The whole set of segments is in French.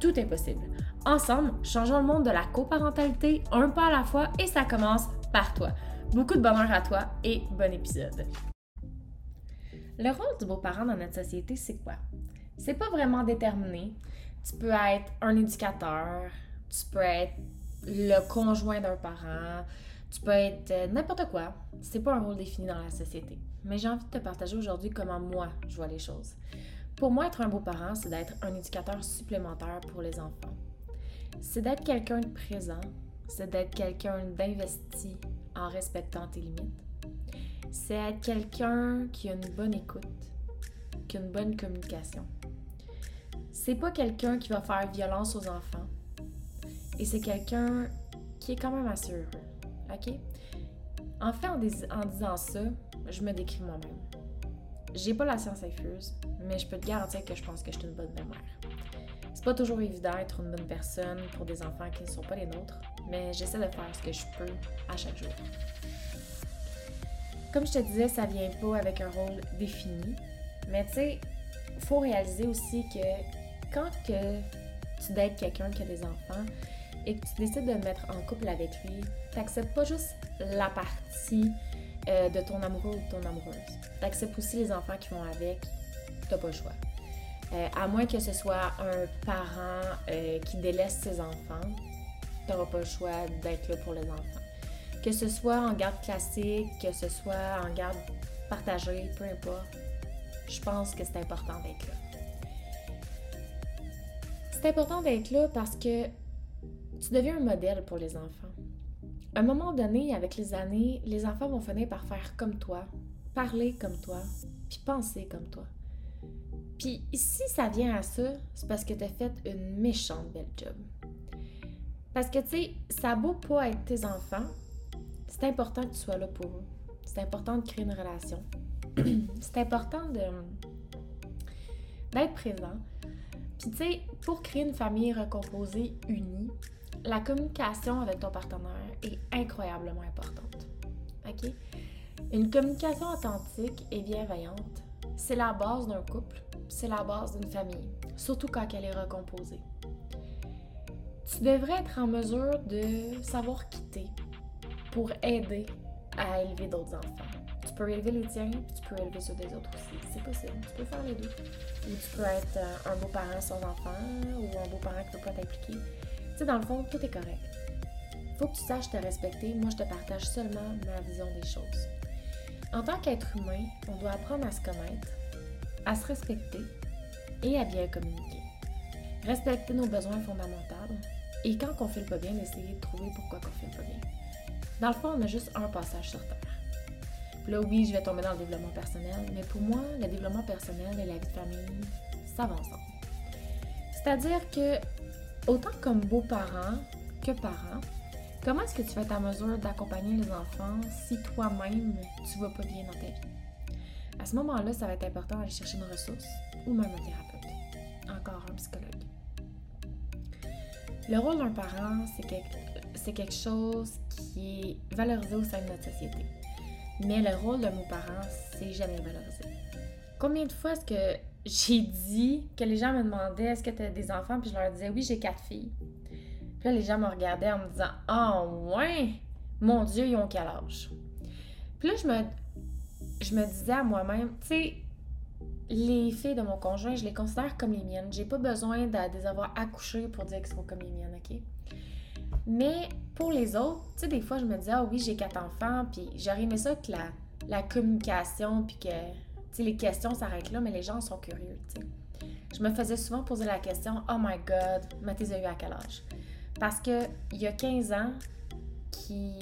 tout est possible. Ensemble, changeons le monde de la coparentalité un pas à la fois et ça commence par toi. Beaucoup de bonheur à toi et bon épisode. Le rôle du beau-parent dans notre société, c'est quoi? C'est pas vraiment déterminé. Tu peux être un éducateur, tu peux être le conjoint d'un parent, tu peux être euh, n'importe quoi. C'est pas un rôle défini dans la société. Mais j'ai envie de te partager aujourd'hui comment moi je vois les choses. Pour moi, être un beau-parent, c'est d'être un éducateur supplémentaire pour les enfants. C'est d'être quelqu'un de présent, c'est d'être quelqu'un d'investi en respectant tes limites. C'est être quelqu'un qui a une bonne écoute, qui a une bonne communication. C'est pas quelqu'un qui va faire violence aux enfants. Et c'est quelqu'un qui est quand même assez heureux. OK? En fait, en, disant ça, je me décris moi-même. J'ai pas la science infuse, mais je peux te garantir que je pense que je suis une bonne mère. C'est pas toujours évident d'être une bonne personne pour des enfants qui ne sont pas les nôtres, mais j'essaie de faire ce que je peux à chaque jour. Comme je te disais, ça vient pas avec un rôle défini, mais tu sais, faut réaliser aussi que quand que tu dates quelqu'un qui a des enfants, et que tu décides de mettre en couple avec lui, tu n'acceptes pas juste la partie euh, de ton amoureux ou de ton amoureuse. Tu acceptes aussi les enfants qui vont avec. Tu n'as pas le choix. Euh, à moins que ce soit un parent euh, qui délaisse ses enfants, tu n'auras pas le choix d'être là pour les enfants. Que ce soit en garde classique, que ce soit en garde partagée, peu importe, je pense que c'est important d'être là. C'est important d'être là parce que tu deviens un modèle pour les enfants. À un moment donné, avec les années, les enfants vont finir par faire comme toi, parler comme toi, puis penser comme toi. Puis si ça vient à ça, c'est parce que tu as fait une méchante belle job. Parce que, tu sais, ça a beau pas être tes enfants, c'est important que tu sois là pour eux. C'est important de créer une relation. c'est important d'être présent. Puis, tu sais, pour créer une famille recomposée, unie, la communication avec ton partenaire est incroyablement importante. OK? Une communication authentique et bienveillante, c'est la base d'un couple, c'est la base d'une famille, surtout quand elle est recomposée. Tu devrais être en mesure de savoir quitter pour aider à élever d'autres enfants. Tu peux élever les tiens, tu peux élever ceux des autres aussi. C'est possible, tu peux faire les deux. Ou tu peux être euh, un beau-parent sans enfant ou un beau-parent qui ne peut pas t'impliquer. Tu sais, dans le fond, tout est correct. Faut que tu saches te respecter. Moi, je te partage seulement ma vision des choses. En tant qu'être humain, on doit apprendre à se connaître, à se respecter et à bien communiquer. Respecter nos besoins fondamentaux et quand on ne file pas bien, essayer de trouver pourquoi on ne file pas bien. Dans le fond, on a juste un passage sur Terre. là, oui, je vais tomber dans le développement personnel, mais pour moi, le développement personnel et la vie de famille, ça va ensemble. C'est-à-dire que autant comme beaux-parents que parents, comment est-ce que tu vas être en mesure d'accompagner les enfants si toi-même tu vas pas bien dans ta vie? À ce moment-là, ça va être important d'aller chercher une ressource ou même un thérapeute, encore un psychologue. Le rôle d'un parent, c'est quelque, chose qui est valorisé au sein de notre société. Mais le rôle de mon parent, c'est jamais valorisé. Combien de fois est-ce que j'ai dit que les gens me demandaient est-ce que tu as des enfants, puis je leur disais oui, j'ai quatre filles. Puis là, les gens me regardaient en me disant oh, ouais, mon Dieu, ils ont quel âge? Puis là, je me, je me disais à moi-même, tu sais, les filles de mon conjoint, je les considère comme les miennes. J'ai pas besoin de, les avoir accouchées pour dire qu'elles sont comme les miennes, OK? Mais pour les autres, tu sais, des fois, je me disais, ah oui, j'ai quatre enfants, puis j'aurais aimé ça que la, communication, puis que les questions s'arrêtent là, mais les gens sont curieux. Je me faisais souvent poser la question Oh my God, Mathis a eu à quel âge? Parce qu'il y a 15 ans, qui,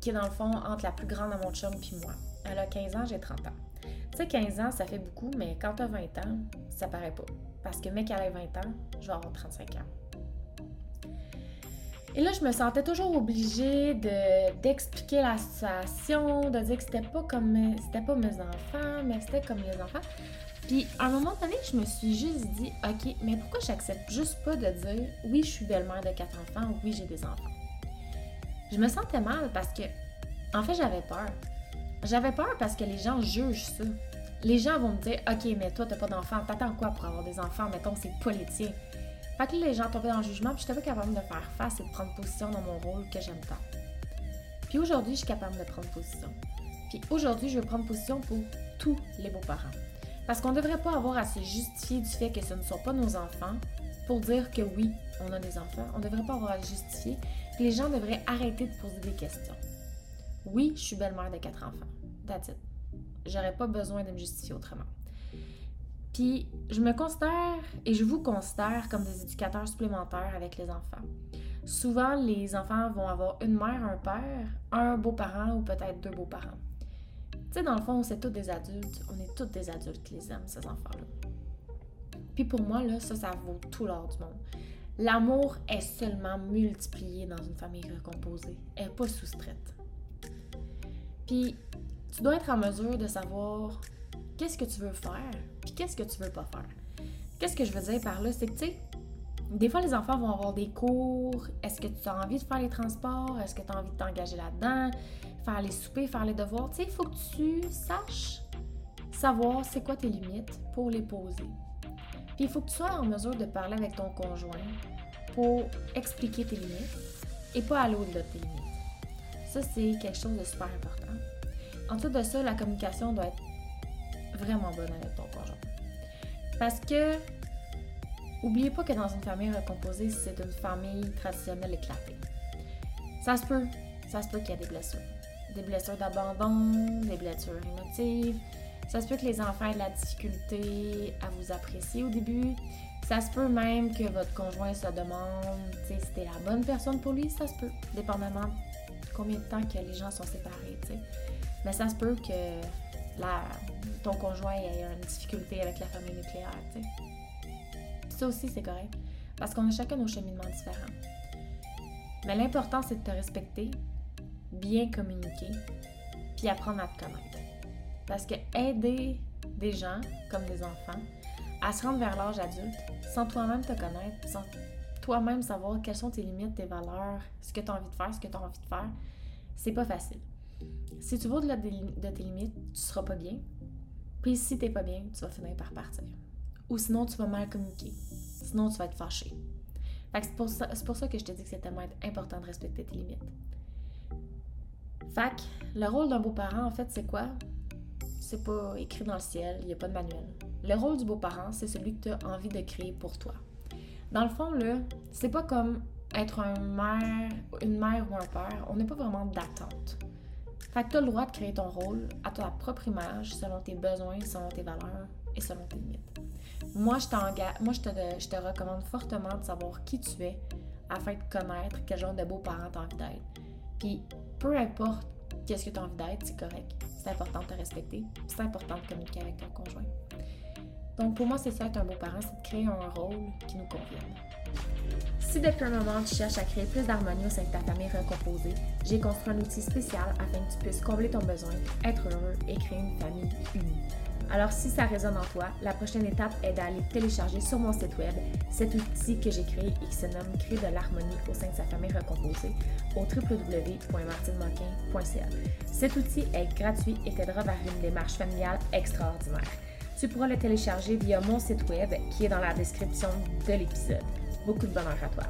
qui est dans le fond entre la plus grande de mon chum puis moi. Elle a 15 ans, j'ai 30 ans. Tu sais, 15 ans, ça fait beaucoup, mais quand tu as 20 ans, ça paraît pas. Parce que mec, elle a 20 ans, je vais avoir 35 ans. Et là, je me sentais toujours obligée de, d'expliquer la situation, de dire que c'était pas comme c'était pas mes enfants, mais c'était comme les enfants. Puis à un moment donné, je me suis juste dit, OK, mais pourquoi j'accepte juste pas de dire oui, je suis belle-mère de quatre enfants ou oui, j'ai des enfants? Je me sentais mal parce que, en fait, j'avais peur. J'avais peur parce que les gens jugent ça. Les gens vont me dire, OK, mais toi, t'as pas d'enfants, t'attends quoi pour avoir des enfants? Mettons, c'est pas Fait que là, les gens tombaient dans le jugement, puis j'étais pas capable de faire face et de prendre position dans mon rôle que j'aime tant. Puis aujourd'hui, je suis capable de prendre position. Puis aujourd'hui, je veux prendre position pour tous les beaux-parents. Parce qu'on ne devrait pas avoir à se justifier du fait que ce ne sont pas nos enfants pour dire que oui, on a des enfants. On ne devrait pas avoir à justifier. les gens devraient arrêter de poser des questions. Oui, je suis belle-mère de quatre enfants. That's it. J'aurais pas besoin de me justifier autrement. Puis, je me considère et je vous considère comme des éducateurs supplémentaires avec les enfants. Souvent, les enfants vont avoir une mère, un père, un beau-parent ou peut-être deux beaux-parents. Tu sais, dans le fond, c'est tous des adultes. On est tous des adultes qui les aiment, ces enfants-là. Puis pour moi, là, ça, ça vaut tout l'or du monde. L'amour est seulement multiplié dans une famille recomposée. Elle n'est pas soustraite. Puis, tu dois être en mesure de savoir qu'est-ce que tu veux faire, puis qu'est-ce que tu veux pas faire. Qu'est-ce que je veux dire par là? C'est que, tu sais, des fois, les enfants vont avoir des cours. Est-ce que tu as envie de faire les transports? Est-ce que tu as envie de t'engager là-dedans? faire les soupers, faire les devoirs? Tu sais, il faut que tu saches savoir c'est quoi tes limites pour les poser. Puis il faut que tu sois en mesure de parler avec ton conjoint pour expliquer tes limites et pas aller au-delà de tes limites. Ça, c'est quelque chose de super important. En tout de ça, la communication doit être vraiment bonne avec ton conjoint. Parce que, oubliez pas que dans une famille recomposée, c'est une famille traditionnelle éclatée. Ça se peut, ça se peut qu'il y ait des blessures des blessures d'abandon, des blessures émotives. Ça se peut que les enfants aient de la difficulté à vous apprécier au début. Ça se peut même que votre conjoint se demande si c'était la bonne personne pour lui. Ça se peut, dépendamment combien de temps que les gens sont séparés. Mais ça se peut que ton conjoint ait une difficulté avec la famille nucléaire. Ça aussi, c'est correct. Parce qu'on a chacun nos cheminements différents. Mais l'important, c'est de te respecter, bien communiquer, puis apprendre à te connaître. Parce que aider des gens, comme des enfants, à se rendre vers l'âge adulte, sans toi-même te connaître, sans toi-même savoir quelles sont tes limites, tes valeurs, ce que tu as envie de faire, ce que tu as envie de faire, c'est pas facile. Si tu vas au-delà de tes limites, tu seras pas bien. Puis si t'es pas bien, tu vas finir par partir. Ou sinon, tu vas mal communiquer. Sinon, tu vas être fâché. c'est pour, ça, pour ça que je te dis que c'est tellement important de respecter tes limites. Fac, le rôle d'un beau-parent, en fait, c'est quoi? C'est pas écrit dans le ciel, il n'y a pas de manuel. Le rôle du beau-parent, c'est celui que tu as envie de créer pour toi. Dans le fond, là, c'est pas comme être un mère, une mère ou un père, on n'est pas vraiment d'attente. Fait que tu as le droit de créer ton rôle à ta propre image, selon tes besoins, selon tes valeurs et selon tes limites. Moi, je, moi je, te, je te recommande fortement de savoir qui tu es afin de connaître quel genre de beau-parent tu as envie d'être. Puis peu importe qu'est-ce que tu as envie d'être, c'est correct. C'est important de te respecter. C'est important de communiquer avec ton conjoint. Donc pour moi, c'est ça être un beau parent, c'est de créer un rôle qui nous convienne. Si depuis un moment tu cherches à créer plus d'harmonie au sein de ta famille recomposée, j'ai construit un outil spécial afin que tu puisses combler ton besoin, être heureux et créer une famille unie. Alors si ça résonne en toi, la prochaine étape est d'aller télécharger sur mon site web cet outil que j'ai créé et qui se nomme Créer de l'harmonie au sein de sa famille recomposée au www.martinemoquin.ca. Cet outil est gratuit et t'aidera vers une démarche familiale extraordinaire. Tu pourras le télécharger via mon site web qui est dans la description de l'épisode. Beaucoup de bonheur à toi.